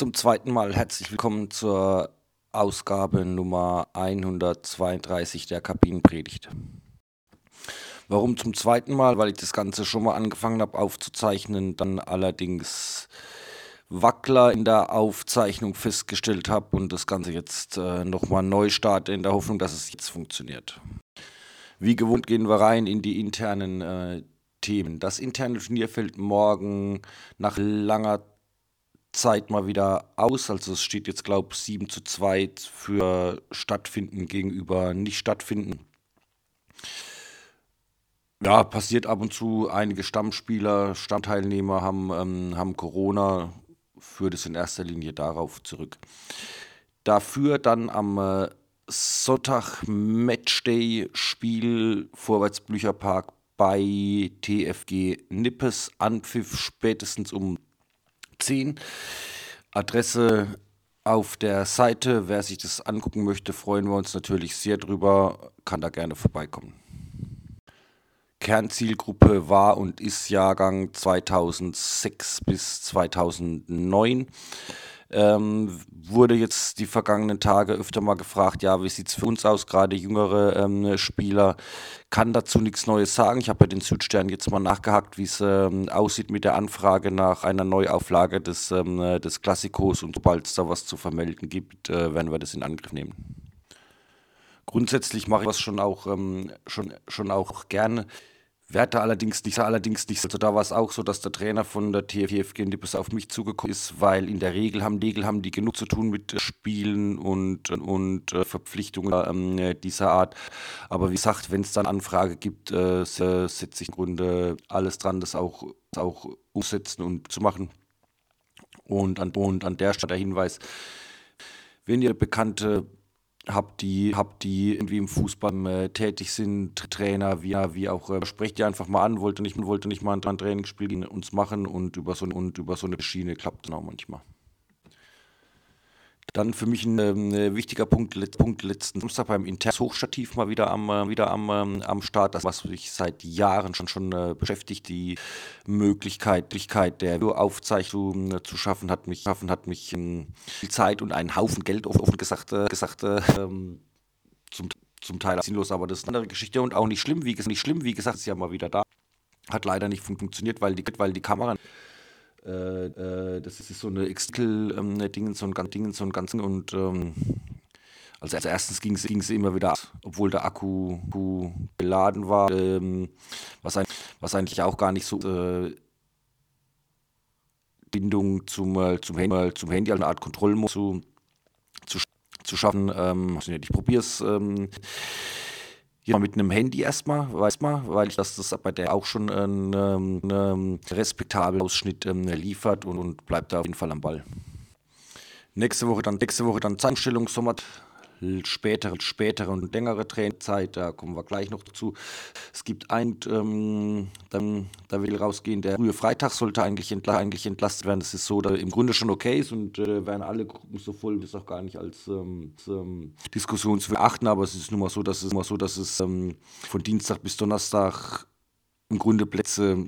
Zum zweiten Mal herzlich willkommen zur Ausgabe Nummer 132 der Kabinenpredigt. Warum zum zweiten Mal? Weil ich das Ganze schon mal angefangen habe aufzuzeichnen, dann allerdings Wackler in der Aufzeichnung festgestellt habe und das Ganze jetzt äh, nochmal neu starte in der Hoffnung, dass es jetzt funktioniert. Wie gewohnt gehen wir rein in die internen äh, Themen. Das interne Turnier fällt morgen nach langer Zeit mal wieder aus. Also es steht jetzt, glaube ich, 7 zu 2 für Stattfinden gegenüber nicht stattfinden. Ja, passiert ab und zu. Einige Stammspieler, Stammteilnehmer haben, ähm, haben Corona, führt es in erster Linie darauf zurück. Dafür dann am äh, Sonntag Matchday Spiel Vorwärtsblücherpark bei TFG Nippes, Anpfiff spätestens um 10. Adresse auf der Seite. Wer sich das angucken möchte, freuen wir uns natürlich sehr drüber. Kann da gerne vorbeikommen. Kernzielgruppe war und ist Jahrgang 2006 bis 2009. Ähm, wurde jetzt die vergangenen Tage öfter mal gefragt, ja, wie sieht es für uns aus, gerade jüngere ähm, Spieler, kann dazu nichts Neues sagen. Ich habe bei den Südsternen jetzt mal nachgehakt, wie es ähm, aussieht mit der Anfrage nach einer Neuauflage des, ähm, des Klassikos und sobald es da was zu vermelden gibt, äh, werden wir das in Angriff nehmen. Grundsätzlich mache ich das schon auch, ähm, schon, schon auch gerne. Werte allerdings nicht, allerdings nicht. Also da war es auch so, dass der Trainer von der TFG Nippes auf mich zugekommen ist, weil in der Regel haben, Regel haben die genug zu tun mit Spielen und, und äh, Verpflichtungen äh, dieser Art. Aber wie gesagt, wenn es dann Anfrage gibt, äh, setze ich im Grunde alles dran, das auch, das auch umsetzen und zu machen. Und an, und an der Stelle der Hinweis, wenn ihr bekannte habt die, habt die irgendwie im Fußball äh, tätig sind, Trainer, wie, wie auch, äh, sprecht die einfach mal an, wollte nicht, wollte nicht mal ein Trainingsspiel uns machen und über so, und über so eine Schiene klappt es auch manchmal. Dann für mich ein äh, wichtiger Punkt, Punkt letzten Samstag beim Interns Hochstativ mal wieder am, äh, wieder am, ähm, am Start. Das, was mich seit Jahren schon, schon äh, beschäftigt, die Möglichkeit, der Aufzeichnung äh, zu schaffen, hat mich, schaffen, hat mich ähm, viel Zeit und einen Haufen Geld offen gesagt, gesagt ähm, zum, zum Teil sinnlos, aber das ist eine andere Geschichte und auch nicht schlimm, wie, nicht schlimm, wie gesagt, ist ja mal wieder da. Hat leider nicht funktioniert, weil die, weil die Kamera äh, äh, das ist so eine Excel-Ding, ähm, so ein ganz Ding, so ein ganzen und ähm, also als erstes ging es immer wieder, obwohl der Akku, Akku geladen war, ähm, was, ein, was eigentlich auch gar nicht so äh, Bindung zum, äh, zum, Handy, äh, zum Handy, eine Art Kontrollmodus zu, zu, zu schaffen. Ähm, ich probiere es. Ähm, hier mit einem Handy erstmal, weiß mal, weil ich dass das bei der auch schon einen, einen ähm, respektablen Ausschnitt ähm, liefert und, und bleibt da auf jeden Fall am Ball. Nächste Woche dann, nächste Woche dann Zeitstellung, Sommer, spätere, spätere und längere Trainzeit, da kommen wir gleich noch dazu. Es gibt ein, ähm, dann, da will rausgehen, der frühe Freitag sollte eigentlich, entla eigentlich entlastet werden. Das ist so, dass im Grunde schon okay ist und äh, werden alle Gruppen so voll, das auch gar nicht als, ähm, ähm, Diskussion zu beachten, aber es ist nun mal so, dass es, mal so, dass es ähm, von Dienstag bis Donnerstag im Grunde Plätze,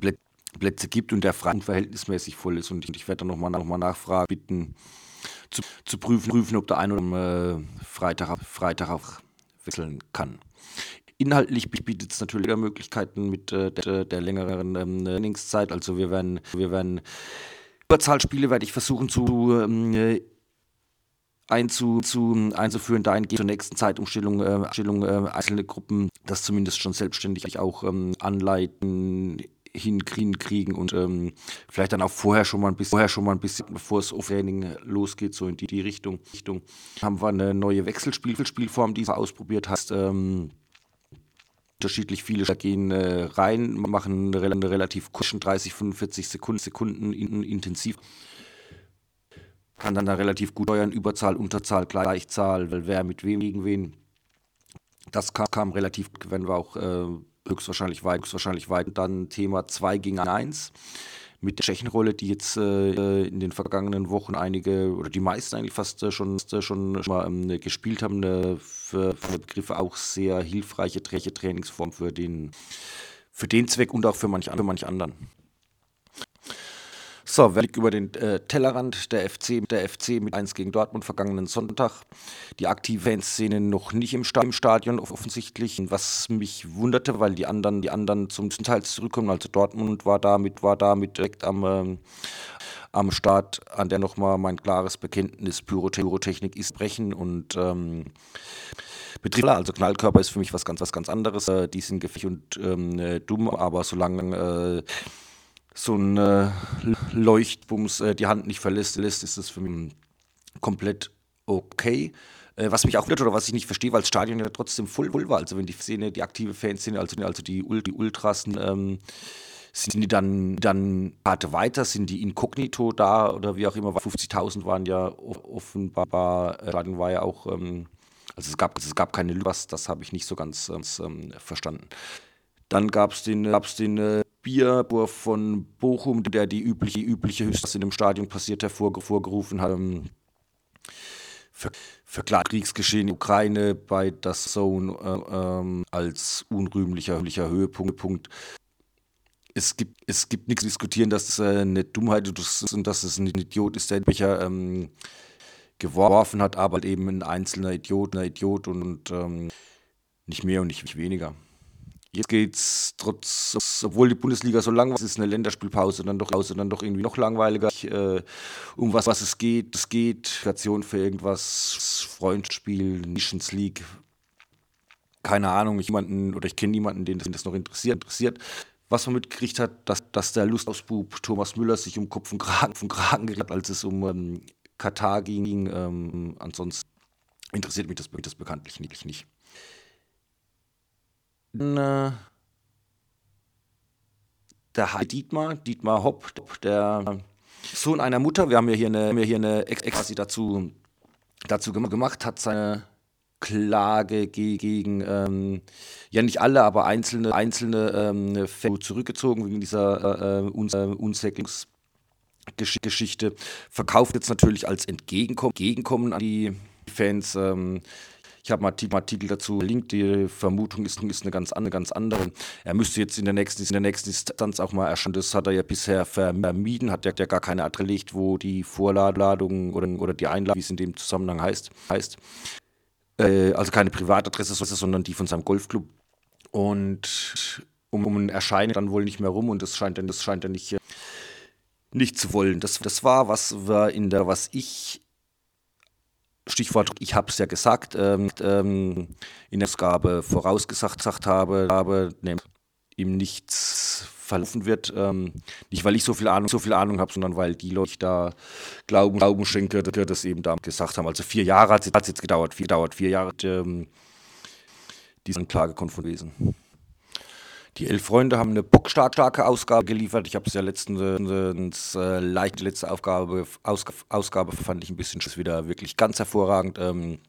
Plätze Plätze gibt und der frei verhältnismäßig voll ist. Und ich werde dann nochmal noch mal nachfragen, bitten, zu, zu prüfen, prüfen, ob der eine oder andere äh, Freitag, Freitag wechseln kann. Inhaltlich bietet es natürlich Möglichkeiten mit äh, der, der, längeren ähm, Trainingszeit. Also wir werden, wir werden Überzahlspiele werde ich versuchen zu ähm, einzu, zu, einzuführen, dahingehend zur nächsten Zeitumstellung äh, äh, einzelne Gruppen das zumindest schon selbstständig auch ähm, anleiten, hinkriegen und ähm, vielleicht dann auch vorher schon mal ein bisschen, vorher schon mal ein bisschen, bevor es auf Training losgeht, so in die, die Richtung, Richtung, haben wir eine neue Wechselspielform, die du ausprobiert hast. Ähm, unterschiedlich viele gehen äh, rein, machen eine, relativ kurzen 30, 45 Sekunden, Sekunden in, intensiv. Kann dann da relativ gut steuern, Überzahl, Unterzahl, Gleichzahl, wer mit wem gegen wen. Das kam, kam relativ, wenn wir auch äh, höchstwahrscheinlich weit, höchstwahrscheinlich weit. Dann Thema 2 gegen 1 mit der Tschechenrolle, die jetzt äh, in den vergangenen Wochen einige oder die meisten eigentlich fast äh, schon, äh, schon mal ähm, gespielt haben, eine für, für Begriffe auch sehr hilfreiche Trainingsform für den, für den Zweck und auch für manch, für manch anderen. So, Blick über den äh, Tellerrand der FC, der FC mit 1 gegen Dortmund vergangenen Sonntag. Die aktive Fanszene noch nicht im, Sta im Stadion offensichtlich, was mich wunderte, weil die anderen, die anderen zum Teil zurückkommen. Also Dortmund war damit, war damit direkt am, ähm, am Start, an der nochmal mein klares Bekenntnis Pyrotechnik ist brechen und ähm, Betrieb, also Knallkörper ist für mich was ganz, was ganz anderes. Äh, die sind giftig und ähm, äh, dumm, aber solange äh, so ein äh, Leuchtbums äh, die Hand nicht verlässt, lässt, ist das für mich komplett okay. Äh, was mich auch wundert oder was ich nicht verstehe, weil das Stadion ja trotzdem voll, voll war. Also wenn die Szene, die aktive Fanszene, also, also die, die Ultrasen, ähm, sind die dann, dann Karte weiter, sind die inkognito da oder wie auch immer, 50.000 waren ja offenbar, äh, Stadion war ja auch, ähm, also es gab, es gab keine Lüge, das habe ich nicht so ganz ähm, verstanden. Dann gab es den, gab's den äh, Bierbur von Bochum, der die übliche, übliche Höchst, in dem Stadion passiert, hervorgerufen hat. Ähm, für, für Kriegsgeschehen in der Ukraine bei das Zone äh, ähm, als unrühmlicher Höhepunkt. Es gibt, es gibt nichts zu diskutieren, dass es äh, eine Dummheit ist und dass es ein Idiot ist, der welcher ähm, geworfen hat, aber eben ein einzelner Idiot, ein Idiot und, und ähm, nicht mehr und nicht weniger. Jetzt geht's trotz, obwohl die Bundesliga so lang war, ist eine Länderspielpause dann doch, dann doch irgendwie noch langweiliger. Äh, um was, was es geht, es geht, Station für irgendwas, Freundspiel, Nations League, keine Ahnung, ich jemanden oder ich kenne niemanden, den das, den das noch interessiert, interessiert. Was man mitgekriegt hat, dass, dass der Lustausbub Thomas Müller sich um Kopf und Kragen, um Kragen hat, als es um ähm, Katar ging. Ähm, ansonsten interessiert mich das, das bekanntlich nicht. Äh, der Dietmar, Dietmar Hopp, der Sohn einer Mutter, wir haben ja hier eine, haben ja hier eine die dazu, dazu gemacht hat, seine Klage gegen, ähm, ja nicht alle, aber einzelne, einzelne ähm, zurückgezogen wegen dieser äh, Unsäglingsgeschichte. Verkauft jetzt natürlich als Entgegenkommen, Entgegenkommen an die Fans. Ähm, ich habe einen Artikel dazu verlinkt. Die Vermutung ist, ist eine, ganz, eine ganz andere. Er müsste jetzt in der nächsten, in der nächsten Instanz auch mal erscheinen. Das hat er ja bisher vermieden, hat ja, ja gar keine Adresse gelegt, wo die Vorladung oder, oder die Einladung, wie es in dem Zusammenhang heißt, heißt. Äh, also keine Privatadresse, sondern die von seinem Golfclub. Und um, um ein Erscheinen dann wohl nicht mehr rum und das scheint, das scheint er nicht, nicht zu wollen. Das, das war, was war in der, was ich Stichwort, ich habe es ja gesagt, ähm, ähm, in der Ausgabe vorausgesagt habe, habe ihm nichts verlaufen wird. Ähm, nicht, weil ich so viel Ahnung, so viel Ahnung habe, sondern weil die Leute da Glauben, Glauben schenke, das eben da gesagt haben. Also vier Jahre hat es jetzt gedauert, vier, dauert vier Jahre ähm, diese Klage gewesen. Die Elf Freunde haben eine bockstarke Ausgabe geliefert. Ich habe es ja letztens äh, leicht, letzte Aufgabe, Ausg Ausgabe fand ich ein bisschen wieder wirklich ganz hervorragend. Ähm,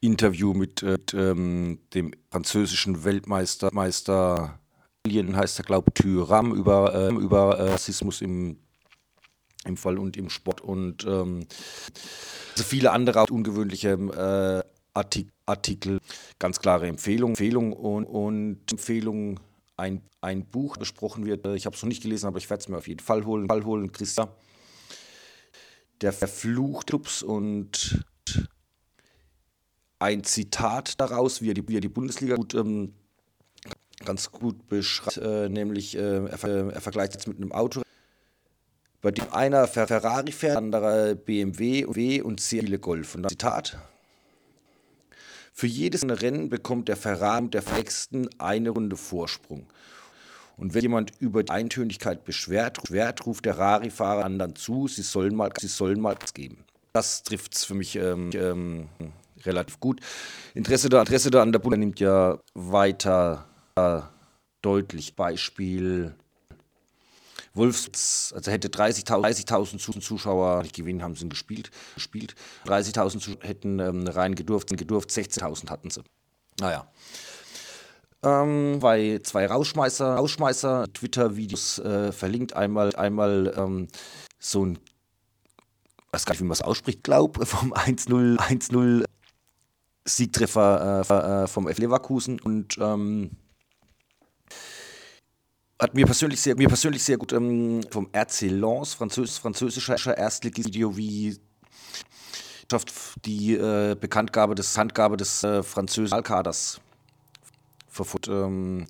Interview mit äh, ähm, dem französischen Weltmeister Meister heißt er, glaube ich, Tyram über, äh, über äh, Rassismus im, im Fall und im Sport und ähm, viele andere ungewöhnliche äh, Artikel, ganz klare Empfehlung, Empfehlung und, und Empfehlung, ein, ein Buch besprochen wird. Ich habe es noch nicht gelesen, aber ich werde es mir auf jeden Fall holen. Fall holen. Christa, der Verfluchtclubs und ein Zitat daraus, wie er die, wie er die Bundesliga gut, ähm, ganz gut beschreibt, äh, nämlich äh, er, er, vergleicht jetzt mit einem Auto, bei dem einer Ferrari fährt, anderer BMW und sehr viele Golf. Und dann Zitat, für jedes Rennen bekommt der Ferrari der Flexten eine Runde Vorsprung. Und wenn jemand über die Eintönigkeit beschwert, ruft der Rari-Fahrer anderen zu, sie sollen mal, sie sollen mal geben. Das trifft es für mich ähm, ähm, relativ gut. Interesse da, Interesse da an der Bundesliga nimmt ja weiter äh, deutlich. Beispiel Wolfs, also hätte 30.000 30 Zuschauer nicht gewinnen, haben sie gespielt. gespielt. 30.000 hätten ähm, rein gedurft, gedurft 16.000 hatten sie. Naja. Ähm, bei zwei Rausschmeißer, Rausschmeißer Twitter-Videos äh, verlinkt. Einmal, einmal ähm, so ein, weiß gar nicht, wie man es ausspricht, glaube vom 1-0, 1-0 Siegtreffer äh, äh vom F. Leverkusen und ähm, hat mir persönlich sehr, mir persönlich sehr gut ähm, vom RC französ, französischer Erstligist-Video, wie die äh, Bekanntgabe des Handgabe des äh, französischen Kaders verfolgt. Ähm,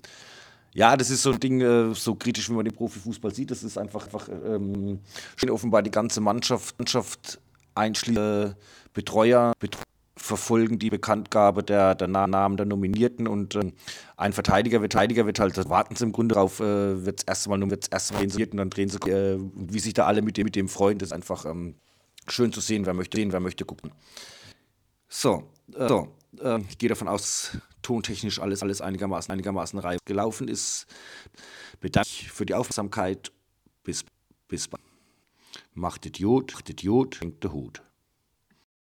ja, das ist so ein Ding, äh, so kritisch, wie man den Profifußball sieht. Das ist einfach, einfach ähm, offenbar die ganze Mannschaft, Mannschaft einschließlich Betreuer, Betreuer verfolgen die Bekanntgabe der, der Namen der Nominierten und äh, ein Verteidiger, Verteidiger wird halt, das warten sie im Grunde darauf, äh, wird es erstmal nur wird's erstmal und dann drehen sie, äh, wie sich da alle mit dem, mit dem freuen, ist einfach ähm, schön zu sehen, wer möchte sehen, wer möchte gucken. So, äh, so äh, ich gehe davon aus, tontechnisch alles, alles einigermaßen, einigermaßen reif gelaufen ist. Bedanke mich für die Aufmerksamkeit. Bis, bis bald. Macht Idiot, macht Idiot, hängt der Hut.